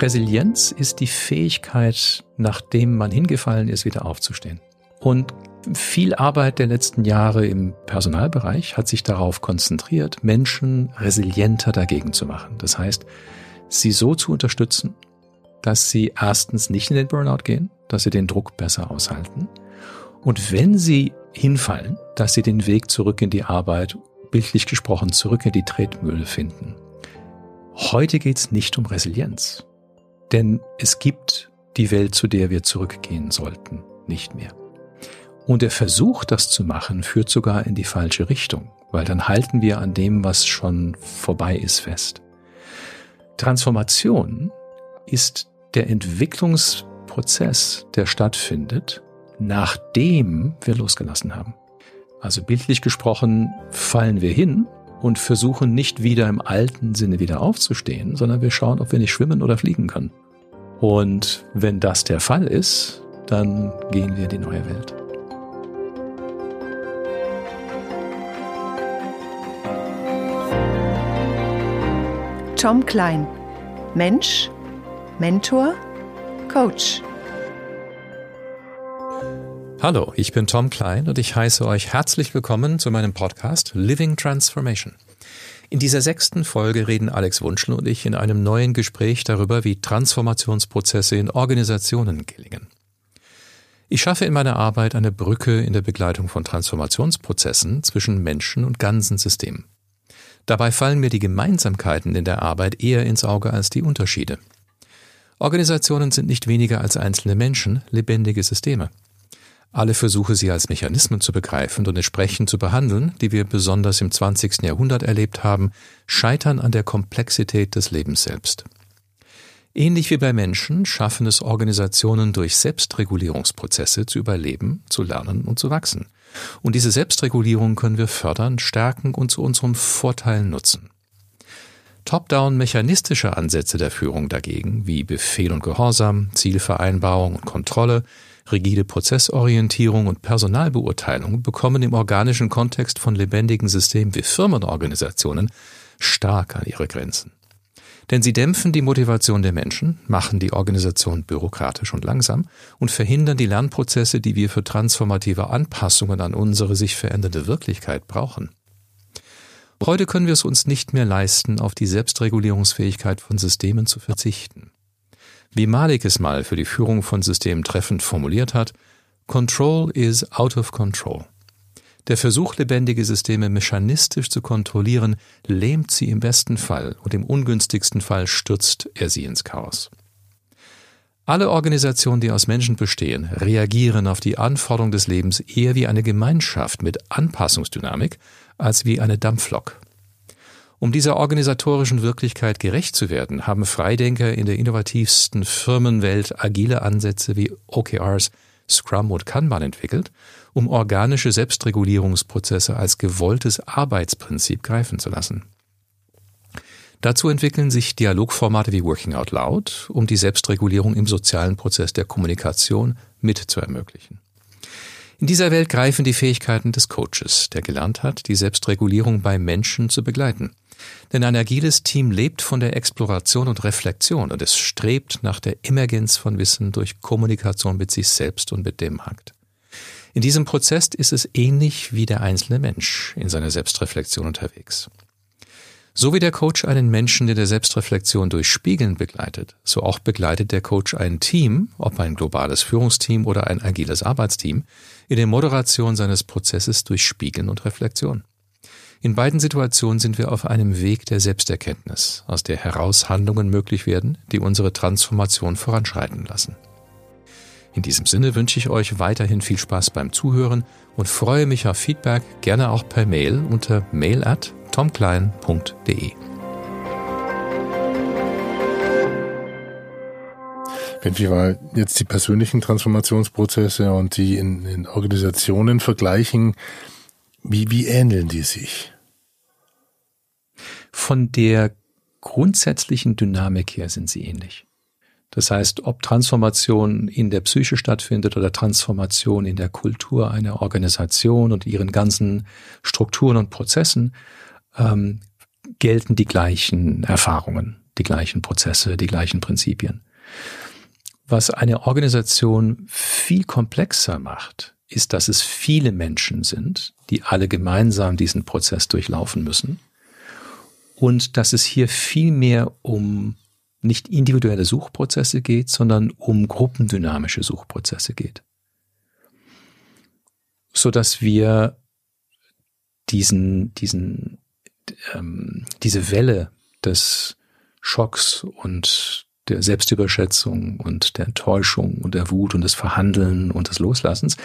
Resilienz ist die Fähigkeit, nachdem man hingefallen ist, wieder aufzustehen. Und viel Arbeit der letzten Jahre im Personalbereich hat sich darauf konzentriert, Menschen resilienter dagegen zu machen. Das heißt, sie so zu unterstützen, dass sie erstens nicht in den Burnout gehen, dass sie den Druck besser aushalten. Und wenn sie hinfallen, dass sie den Weg zurück in die Arbeit, bildlich gesprochen, zurück in die Tretmühle finden. Heute geht es nicht um Resilienz, denn es gibt die Welt, zu der wir zurückgehen sollten, nicht mehr. Und der Versuch, das zu machen, führt sogar in die falsche Richtung, weil dann halten wir an dem, was schon vorbei ist, fest. Transformation ist der Entwicklungsprozess, der stattfindet, nachdem wir losgelassen haben. Also bildlich gesprochen fallen wir hin und versuchen nicht wieder im alten Sinne wieder aufzustehen, sondern wir schauen, ob wir nicht schwimmen oder fliegen können. Und wenn das der Fall ist, dann gehen wir in die neue Welt. Tom Klein. Mensch, Mentor, Coach. Hallo, ich bin Tom Klein und ich heiße euch herzlich willkommen zu meinem Podcast Living Transformation. In dieser sechsten Folge reden Alex Wunschel und ich in einem neuen Gespräch darüber, wie Transformationsprozesse in Organisationen gelingen. Ich schaffe in meiner Arbeit eine Brücke in der Begleitung von Transformationsprozessen zwischen Menschen und ganzen Systemen. Dabei fallen mir die Gemeinsamkeiten in der Arbeit eher ins Auge als die Unterschiede. Organisationen sind nicht weniger als einzelne Menschen, lebendige Systeme. Alle Versuche, sie als Mechanismen zu begreifen und entsprechend zu behandeln, die wir besonders im 20. Jahrhundert erlebt haben, scheitern an der Komplexität des Lebens selbst. Ähnlich wie bei Menschen schaffen es Organisationen durch Selbstregulierungsprozesse zu überleben, zu lernen und zu wachsen. Und diese Selbstregulierung können wir fördern, stärken und zu unserem Vorteil nutzen. Top-down mechanistische Ansätze der Führung dagegen, wie Befehl und Gehorsam, Zielvereinbarung und Kontrolle, rigide Prozessorientierung und Personalbeurteilung bekommen im organischen Kontext von lebendigen Systemen wie Firmenorganisationen stark an ihre Grenzen. Denn sie dämpfen die Motivation der Menschen, machen die Organisation bürokratisch und langsam und verhindern die Lernprozesse, die wir für transformative Anpassungen an unsere sich verändernde Wirklichkeit brauchen. Heute können wir es uns nicht mehr leisten, auf die Selbstregulierungsfähigkeit von Systemen zu verzichten. Wie Malik es mal für die Führung von Systemen treffend formuliert hat, Control is out of control. Der Versuch, lebendige Systeme mechanistisch zu kontrollieren, lähmt sie im besten Fall und im ungünstigsten Fall stürzt er sie ins Chaos. Alle Organisationen, die aus Menschen bestehen, reagieren auf die Anforderung des Lebens eher wie eine Gemeinschaft mit Anpassungsdynamik als wie eine Dampflok. Um dieser organisatorischen Wirklichkeit gerecht zu werden, haben Freidenker in der innovativsten Firmenwelt agile Ansätze wie OKRs, Scrum und Kanban entwickelt um organische Selbstregulierungsprozesse als gewolltes Arbeitsprinzip greifen zu lassen. Dazu entwickeln sich Dialogformate wie Working Out Loud, um die Selbstregulierung im sozialen Prozess der Kommunikation mit zu ermöglichen. In dieser Welt greifen die Fähigkeiten des Coaches, der gelernt hat, die Selbstregulierung bei Menschen zu begleiten. Denn ein agiles Team lebt von der Exploration und Reflexion und es strebt nach der Emergenz von Wissen durch Kommunikation mit sich selbst und mit dem Markt. In diesem Prozess ist es ähnlich wie der einzelne Mensch in seiner Selbstreflexion unterwegs. So wie der Coach einen Menschen in der Selbstreflexion durch Spiegeln begleitet, so auch begleitet der Coach ein Team, ob ein globales Führungsteam oder ein agiles Arbeitsteam, in der Moderation seines Prozesses durch Spiegeln und Reflexion. In beiden Situationen sind wir auf einem Weg der Selbsterkenntnis, aus der heraus Handlungen möglich werden, die unsere Transformation voranschreiten lassen. In diesem Sinne wünsche ich euch weiterhin viel Spaß beim Zuhören und freue mich auf Feedback gerne auch per Mail unter mail at tomklein.de. Wenn wir mal jetzt die persönlichen Transformationsprozesse und die in, in Organisationen vergleichen, wie, wie ähneln die sich? Von der grundsätzlichen Dynamik her sind sie ähnlich. Das heißt, ob Transformation in der Psyche stattfindet oder Transformation in der Kultur einer Organisation und ihren ganzen Strukturen und Prozessen, ähm, gelten die gleichen Erfahrungen, die gleichen Prozesse, die gleichen Prinzipien. Was eine Organisation viel komplexer macht, ist, dass es viele Menschen sind, die alle gemeinsam diesen Prozess durchlaufen müssen und dass es hier viel mehr um nicht individuelle Suchprozesse geht, sondern um gruppendynamische Suchprozesse geht. So dass wir diesen, diesen, ähm, diese Welle des Schocks und der Selbstüberschätzung und der Enttäuschung und der Wut und des Verhandeln und des Loslassens,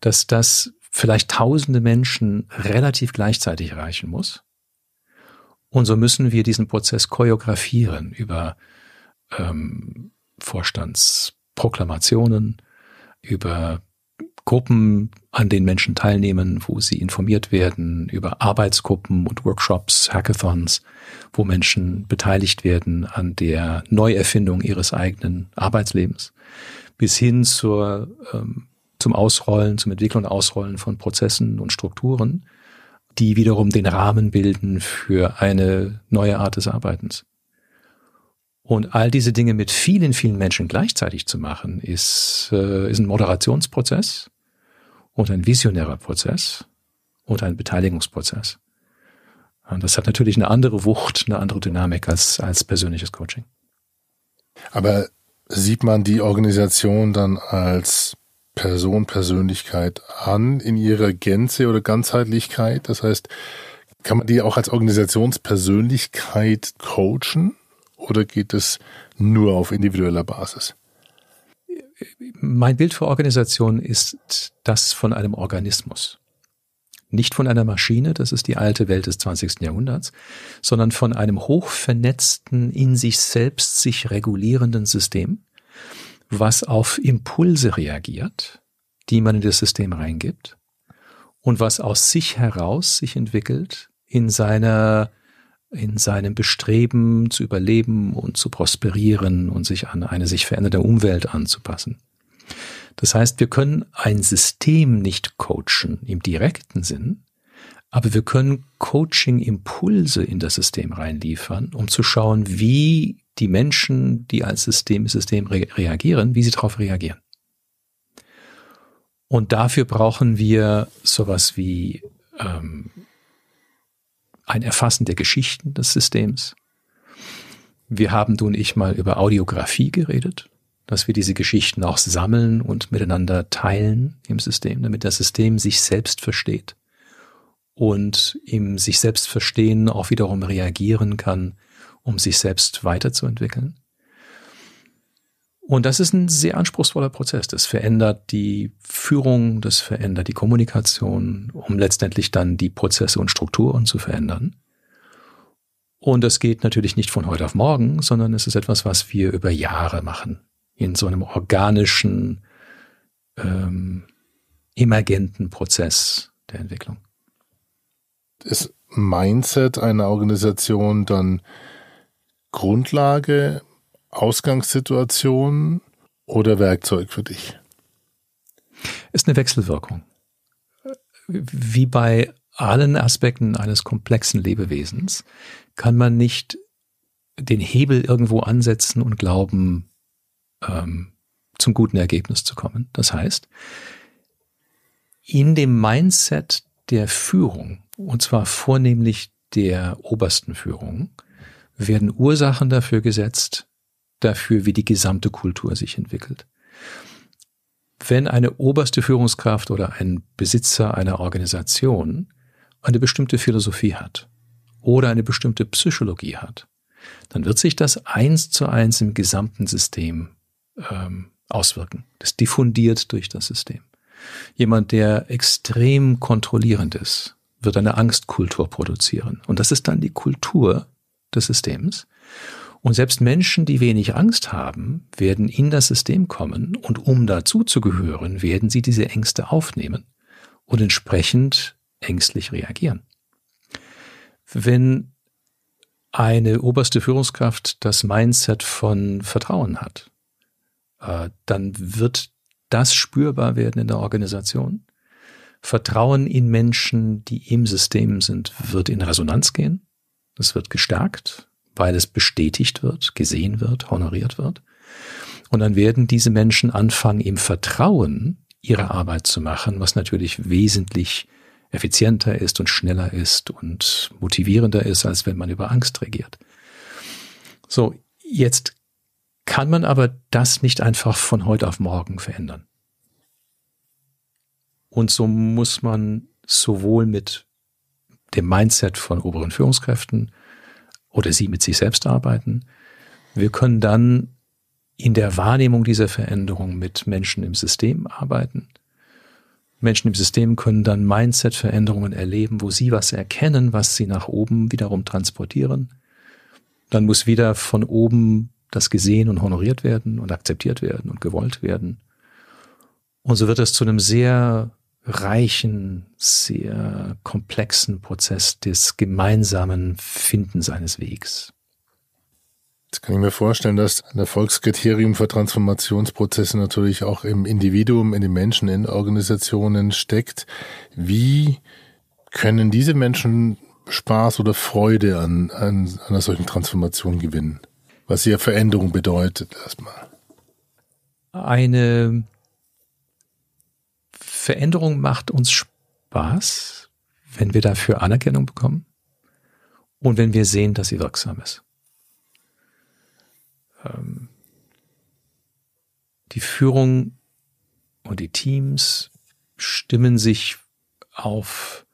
dass das vielleicht tausende Menschen relativ gleichzeitig erreichen muss. Und so müssen wir diesen Prozess choreografieren über ähm, Vorstandsproklamationen, über Gruppen, an denen Menschen teilnehmen, wo sie informiert werden, über Arbeitsgruppen und Workshops, Hackathons, wo Menschen beteiligt werden an der Neuerfindung ihres eigenen Arbeitslebens, bis hin zur, ähm, zum Ausrollen, zum Entwickeln und Ausrollen von Prozessen und Strukturen, die wiederum den Rahmen bilden für eine neue Art des Arbeitens. Und all diese Dinge mit vielen, vielen Menschen gleichzeitig zu machen, ist, äh, ist ein Moderationsprozess und ein visionärer Prozess und ein Beteiligungsprozess. Und das hat natürlich eine andere Wucht, eine andere Dynamik als, als persönliches Coaching. Aber sieht man die Organisation dann als Person, Persönlichkeit an in ihrer Gänze oder Ganzheitlichkeit? Das heißt, kann man die auch als Organisationspersönlichkeit coachen? oder geht es nur auf individueller Basis? Mein Bild für Organisation ist das von einem Organismus. Nicht von einer Maschine, das ist die alte Welt des 20. Jahrhunderts, sondern von einem hochvernetzten, in sich selbst sich regulierenden System, was auf Impulse reagiert, die man in das System reingibt und was aus sich heraus sich entwickelt in seiner in seinem Bestreben zu überleben und zu prosperieren und sich an eine sich verändernde Umwelt anzupassen. Das heißt, wir können ein System nicht coachen im direkten Sinn, aber wir können Coaching-Impulse in das System reinliefern, um zu schauen, wie die Menschen, die als System, System re reagieren, wie sie darauf reagieren. Und dafür brauchen wir sowas wie ähm, ein Erfassen der Geschichten des Systems. Wir haben, du und ich, mal über Audiografie geredet, dass wir diese Geschichten auch sammeln und miteinander teilen im System, damit das System sich selbst versteht und im sich selbst verstehen auch wiederum reagieren kann, um sich selbst weiterzuentwickeln. Und das ist ein sehr anspruchsvoller Prozess. Das verändert die Führung, das verändert die Kommunikation, um letztendlich dann die Prozesse und Strukturen zu verändern. Und das geht natürlich nicht von heute auf morgen, sondern es ist etwas, was wir über Jahre machen. In so einem organischen, ähm, emergenten Prozess der Entwicklung. Ist Mindset einer Organisation dann Grundlage Ausgangssituation oder Werkzeug für dich? Ist eine Wechselwirkung. Wie bei allen Aspekten eines komplexen Lebewesens kann man nicht den Hebel irgendwo ansetzen und glauben, ähm, zum guten Ergebnis zu kommen. Das heißt, in dem Mindset der Führung, und zwar vornehmlich der obersten Führung, werden Ursachen dafür gesetzt, dafür, wie die gesamte Kultur sich entwickelt. Wenn eine oberste Führungskraft oder ein Besitzer einer Organisation eine bestimmte Philosophie hat oder eine bestimmte Psychologie hat, dann wird sich das eins zu eins im gesamten System ähm, auswirken. Das diffundiert durch das System. Jemand, der extrem kontrollierend ist, wird eine Angstkultur produzieren. Und das ist dann die Kultur des Systems. Und selbst Menschen, die wenig Angst haben, werden in das System kommen und um dazuzugehören, werden sie diese Ängste aufnehmen und entsprechend ängstlich reagieren. Wenn eine oberste Führungskraft das Mindset von Vertrauen hat, äh, dann wird das spürbar werden in der Organisation. Vertrauen in Menschen, die im System sind, wird in Resonanz gehen. Es wird gestärkt weil es bestätigt wird, gesehen wird, honoriert wird. Und dann werden diese Menschen anfangen, im Vertrauen ihre Arbeit zu machen, was natürlich wesentlich effizienter ist und schneller ist und motivierender ist, als wenn man über Angst regiert. So, jetzt kann man aber das nicht einfach von heute auf morgen verändern. Und so muss man sowohl mit dem Mindset von oberen Führungskräften oder sie mit sich selbst arbeiten. Wir können dann in der Wahrnehmung dieser Veränderung mit Menschen im System arbeiten. Menschen im System können dann Mindset-Veränderungen erleben, wo sie was erkennen, was sie nach oben wiederum transportieren. Dann muss wieder von oben das gesehen und honoriert werden und akzeptiert werden und gewollt werden. Und so wird es zu einem sehr reichen, sehr komplexen Prozess des gemeinsamen Findens eines Wegs. Jetzt kann ich mir vorstellen, dass ein Erfolgskriterium für Transformationsprozesse natürlich auch im Individuum, in den Menschen, in Organisationen steckt. Wie können diese Menschen Spaß oder Freude an, an einer solchen Transformation gewinnen? Was ja Veränderung bedeutet erstmal. Eine Veränderung macht uns Spaß, wenn wir dafür Anerkennung bekommen und wenn wir sehen, dass sie wirksam ist. Ähm, die Führung und die Teams stimmen sich auf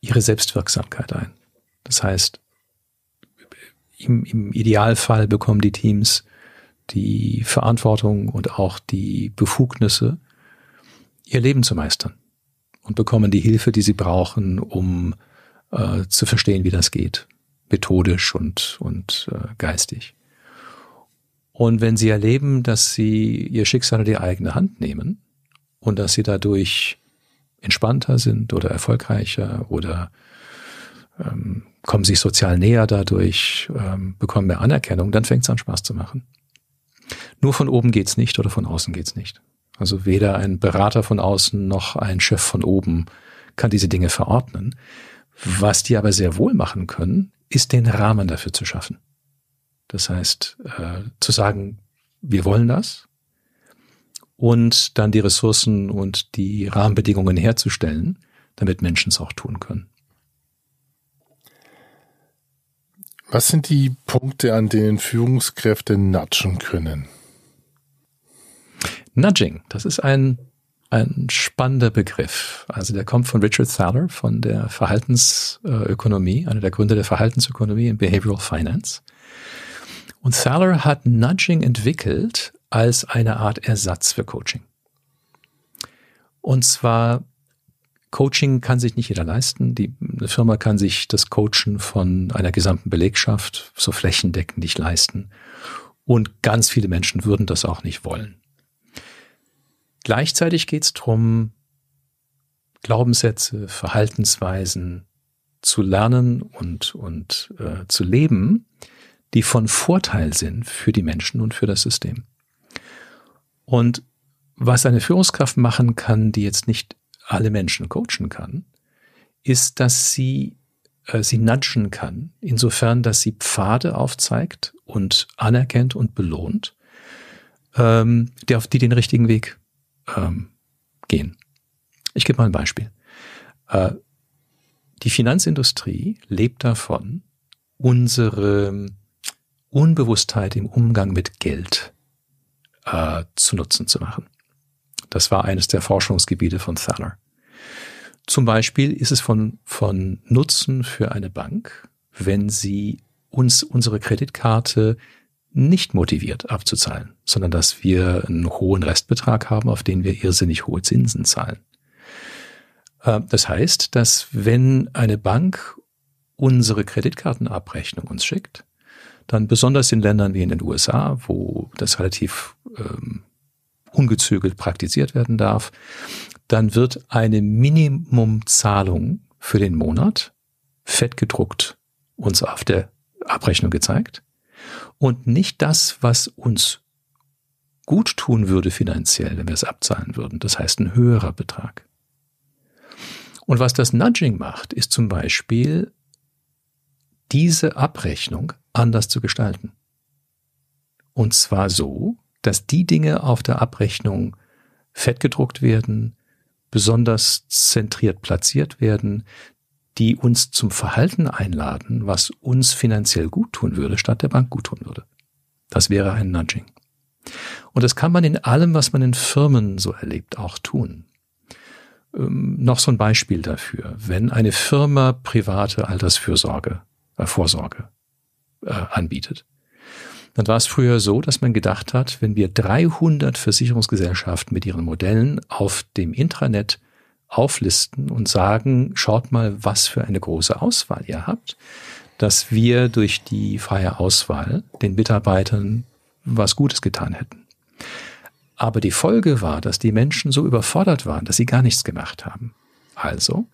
ihre Selbstwirksamkeit ein. Das heißt, im, im Idealfall bekommen die Teams die Verantwortung und auch die Befugnisse, ihr Leben zu meistern und bekommen die Hilfe, die sie brauchen, um äh, zu verstehen, wie das geht, methodisch und, und äh, geistig. Und wenn sie erleben, dass sie ihr Schicksal in die eigene Hand nehmen und dass sie dadurch entspannter sind oder erfolgreicher oder ähm, kommen sich sozial näher dadurch, ähm, bekommen mehr Anerkennung, dann fängt es an Spaß zu machen. Nur von oben geht's nicht oder von außen geht's nicht. Also weder ein Berater von außen noch ein Chef von oben kann diese Dinge verordnen. Was die aber sehr wohl machen können, ist den Rahmen dafür zu schaffen. Das heißt, äh, zu sagen, wir wollen das und dann die Ressourcen und die Rahmenbedingungen herzustellen, damit Menschen es auch tun können. Was sind die Punkte, an denen Führungskräfte natschen können? Nudging, das ist ein, ein spannender Begriff. Also der kommt von Richard Thaler von der Verhaltensökonomie, einer der Gründer der Verhaltensökonomie in Behavioral Finance. Und Thaler hat Nudging entwickelt als eine Art Ersatz für Coaching. Und zwar Coaching kann sich nicht jeder leisten. Die eine Firma kann sich das Coachen von einer gesamten Belegschaft so flächendeckend nicht leisten. Und ganz viele Menschen würden das auch nicht wollen. Gleichzeitig geht es darum, Glaubenssätze, Verhaltensweisen zu lernen und, und äh, zu leben, die von Vorteil sind für die Menschen und für das System. Und was eine Führungskraft machen kann, die jetzt nicht alle Menschen coachen kann, ist, dass sie äh, sie nudgen kann, insofern, dass sie Pfade aufzeigt und anerkennt und belohnt, ähm, die auf die den richtigen Weg ähm, gehen. Ich gebe mal ein Beispiel. Äh, die Finanzindustrie lebt davon, unsere Unbewusstheit im Umgang mit Geld äh, zu Nutzen zu machen. Das war eines der Forschungsgebiete von Thaler. Zum Beispiel ist es von, von Nutzen für eine Bank, wenn sie uns unsere Kreditkarte nicht motiviert abzuzahlen, sondern dass wir einen hohen Restbetrag haben, auf den wir irrsinnig hohe Zinsen zahlen. Äh, das heißt, dass wenn eine Bank unsere Kreditkartenabrechnung uns schickt, dann besonders in Ländern wie in den USA, wo das relativ ähm, ungezügelt praktiziert werden darf, dann wird eine Minimumzahlung für den Monat fett gedruckt uns auf der Abrechnung gezeigt und nicht das, was uns gut tun würde finanziell, wenn wir es abzahlen würden. Das heißt ein höherer Betrag. Und was das Nudging macht, ist zum Beispiel diese Abrechnung anders zu gestalten. Und zwar so, dass die Dinge auf der Abrechnung fettgedruckt werden, besonders zentriert platziert werden, die uns zum Verhalten einladen, was uns finanziell gut tun würde, statt der Bank gut tun würde. Das wäre ein Nudging. Und das kann man in allem, was man in Firmen so erlebt, auch tun. Ähm, noch so ein Beispiel dafür. Wenn eine Firma private Altersfürsorge, äh, Vorsorge äh, anbietet, dann war es früher so, dass man gedacht hat, wenn wir 300 Versicherungsgesellschaften mit ihren Modellen auf dem Intranet auflisten und sagen, schaut mal, was für eine große Auswahl ihr habt, dass wir durch die freie Auswahl den Mitarbeitern was Gutes getan hätten. Aber die Folge war, dass die Menschen so überfordert waren, dass sie gar nichts gemacht haben. Also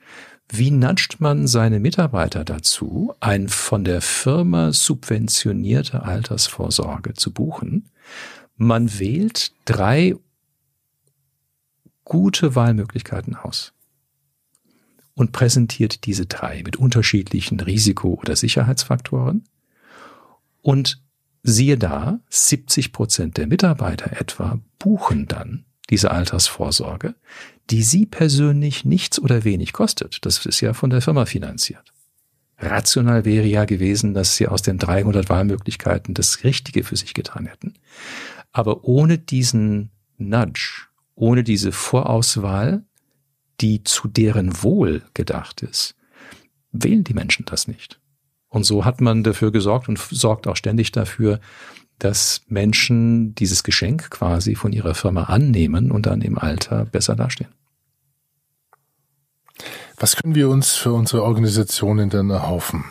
wie nudgt man seine Mitarbeiter dazu, ein von der Firma subventionierte Altersvorsorge zu buchen? Man wählt drei gute Wahlmöglichkeiten aus und präsentiert diese drei mit unterschiedlichen Risiko- oder Sicherheitsfaktoren. Und siehe da, 70 Prozent der Mitarbeiter etwa buchen dann diese Altersvorsorge, die Sie persönlich nichts oder wenig kostet. Das ist ja von der Firma finanziert. Rational wäre ja gewesen, dass Sie aus den 300 Wahlmöglichkeiten das Richtige für sich getan hätten. Aber ohne diesen Nudge, ohne diese Vorauswahl, die zu deren Wohl gedacht ist, wählen die Menschen das nicht. Und so hat man dafür gesorgt und sorgt auch ständig dafür, dass Menschen dieses Geschenk quasi von ihrer Firma annehmen und dann im Alter besser dastehen. Was können wir uns für unsere Organisationen denn erhoffen?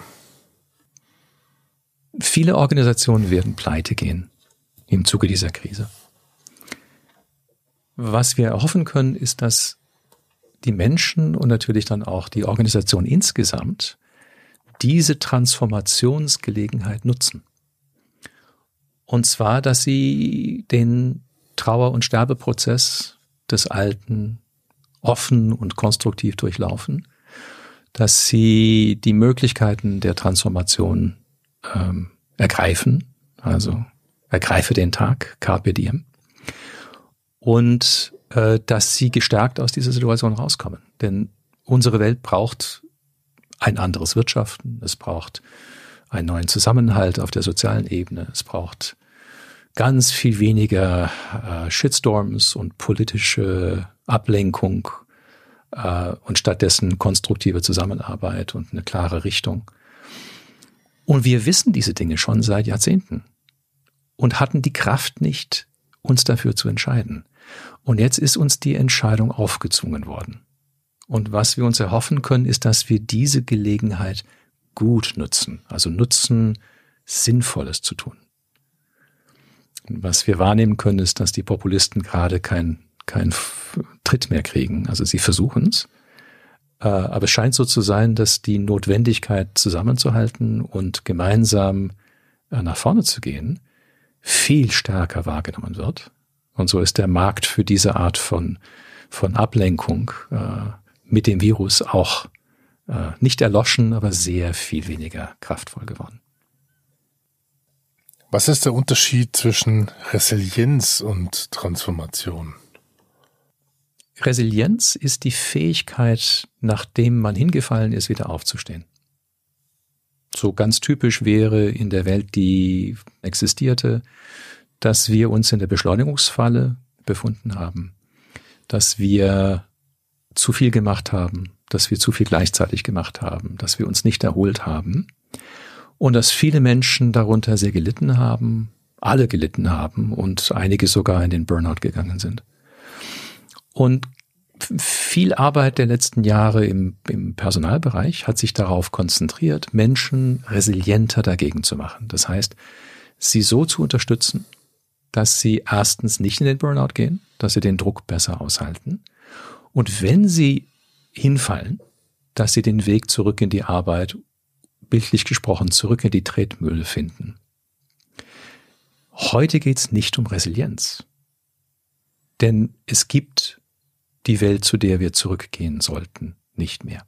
Viele Organisationen werden pleite gehen im Zuge dieser Krise. Was wir erhoffen können, ist, dass die Menschen und natürlich dann auch die Organisation insgesamt diese Transformationsgelegenheit nutzen. Und zwar, dass sie den Trauer- und Sterbeprozess des Alten offen und konstruktiv durchlaufen, dass sie die Möglichkeiten der Transformation ähm, ergreifen, also ergreife den Tag, carpe diem, und äh, dass sie gestärkt aus dieser Situation rauskommen. Denn unsere Welt braucht ein anderes Wirtschaften, es braucht einen neuen Zusammenhalt auf der sozialen Ebene. Es braucht ganz viel weniger äh, Shitstorms und politische Ablenkung äh, und stattdessen konstruktive Zusammenarbeit und eine klare Richtung. Und wir wissen diese Dinge schon seit Jahrzehnten und hatten die Kraft nicht, uns dafür zu entscheiden. Und jetzt ist uns die Entscheidung aufgezwungen worden. Und was wir uns erhoffen können, ist, dass wir diese Gelegenheit gut nutzen, also nutzen, Sinnvolles zu tun. Was wir wahrnehmen können, ist, dass die Populisten gerade kein, kein Tritt mehr kriegen. Also sie versuchen es. Äh, aber es scheint so zu sein, dass die Notwendigkeit zusammenzuhalten und gemeinsam äh, nach vorne zu gehen viel stärker wahrgenommen wird. Und so ist der Markt für diese Art von, von Ablenkung äh, mit dem Virus auch äh, nicht erloschen, aber sehr viel weniger kraftvoll geworden. Was ist der Unterschied zwischen Resilienz und Transformation? Resilienz ist die Fähigkeit, nachdem man hingefallen ist, wieder aufzustehen. So ganz typisch wäre in der Welt, die existierte, dass wir uns in der Beschleunigungsfalle befunden haben, dass wir zu viel gemacht haben, dass wir zu viel gleichzeitig gemacht haben, dass wir uns nicht erholt haben und dass viele Menschen darunter sehr gelitten haben, alle gelitten haben und einige sogar in den Burnout gegangen sind. Und viel Arbeit der letzten Jahre im, im Personalbereich hat sich darauf konzentriert, Menschen resilienter dagegen zu machen. Das heißt, sie so zu unterstützen, dass sie erstens nicht in den Burnout gehen, dass sie den Druck besser aushalten. Und wenn sie hinfallen, dass sie den Weg zurück in die Arbeit, bildlich gesprochen, zurück in die Tretmühle finden. Heute geht es nicht um Resilienz. Denn es gibt die Welt, zu der wir zurückgehen sollten, nicht mehr.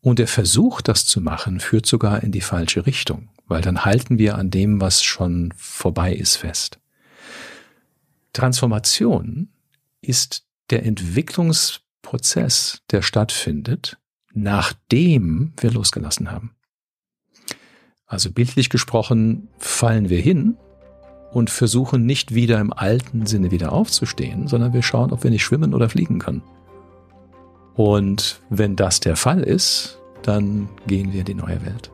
Und der Versuch, das zu machen, führt sogar in die falsche Richtung, weil dann halten wir an dem, was schon vorbei ist, fest. Transformation ist der Entwicklungsprozess, der stattfindet, nachdem wir losgelassen haben. Also bildlich gesprochen fallen wir hin und versuchen nicht wieder im alten Sinne wieder aufzustehen, sondern wir schauen, ob wir nicht schwimmen oder fliegen können. Und wenn das der Fall ist, dann gehen wir in die neue Welt.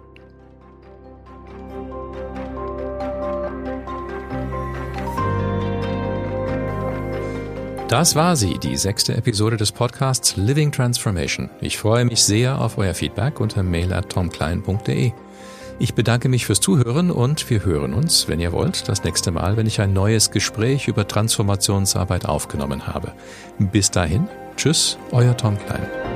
Das war sie, die sechste Episode des Podcasts Living Transformation. Ich freue mich sehr auf euer Feedback unter mail at tomklein.de. Ich bedanke mich fürs Zuhören und wir hören uns, wenn ihr wollt, das nächste Mal, wenn ich ein neues Gespräch über Transformationsarbeit aufgenommen habe. Bis dahin, tschüss, euer Tom Klein.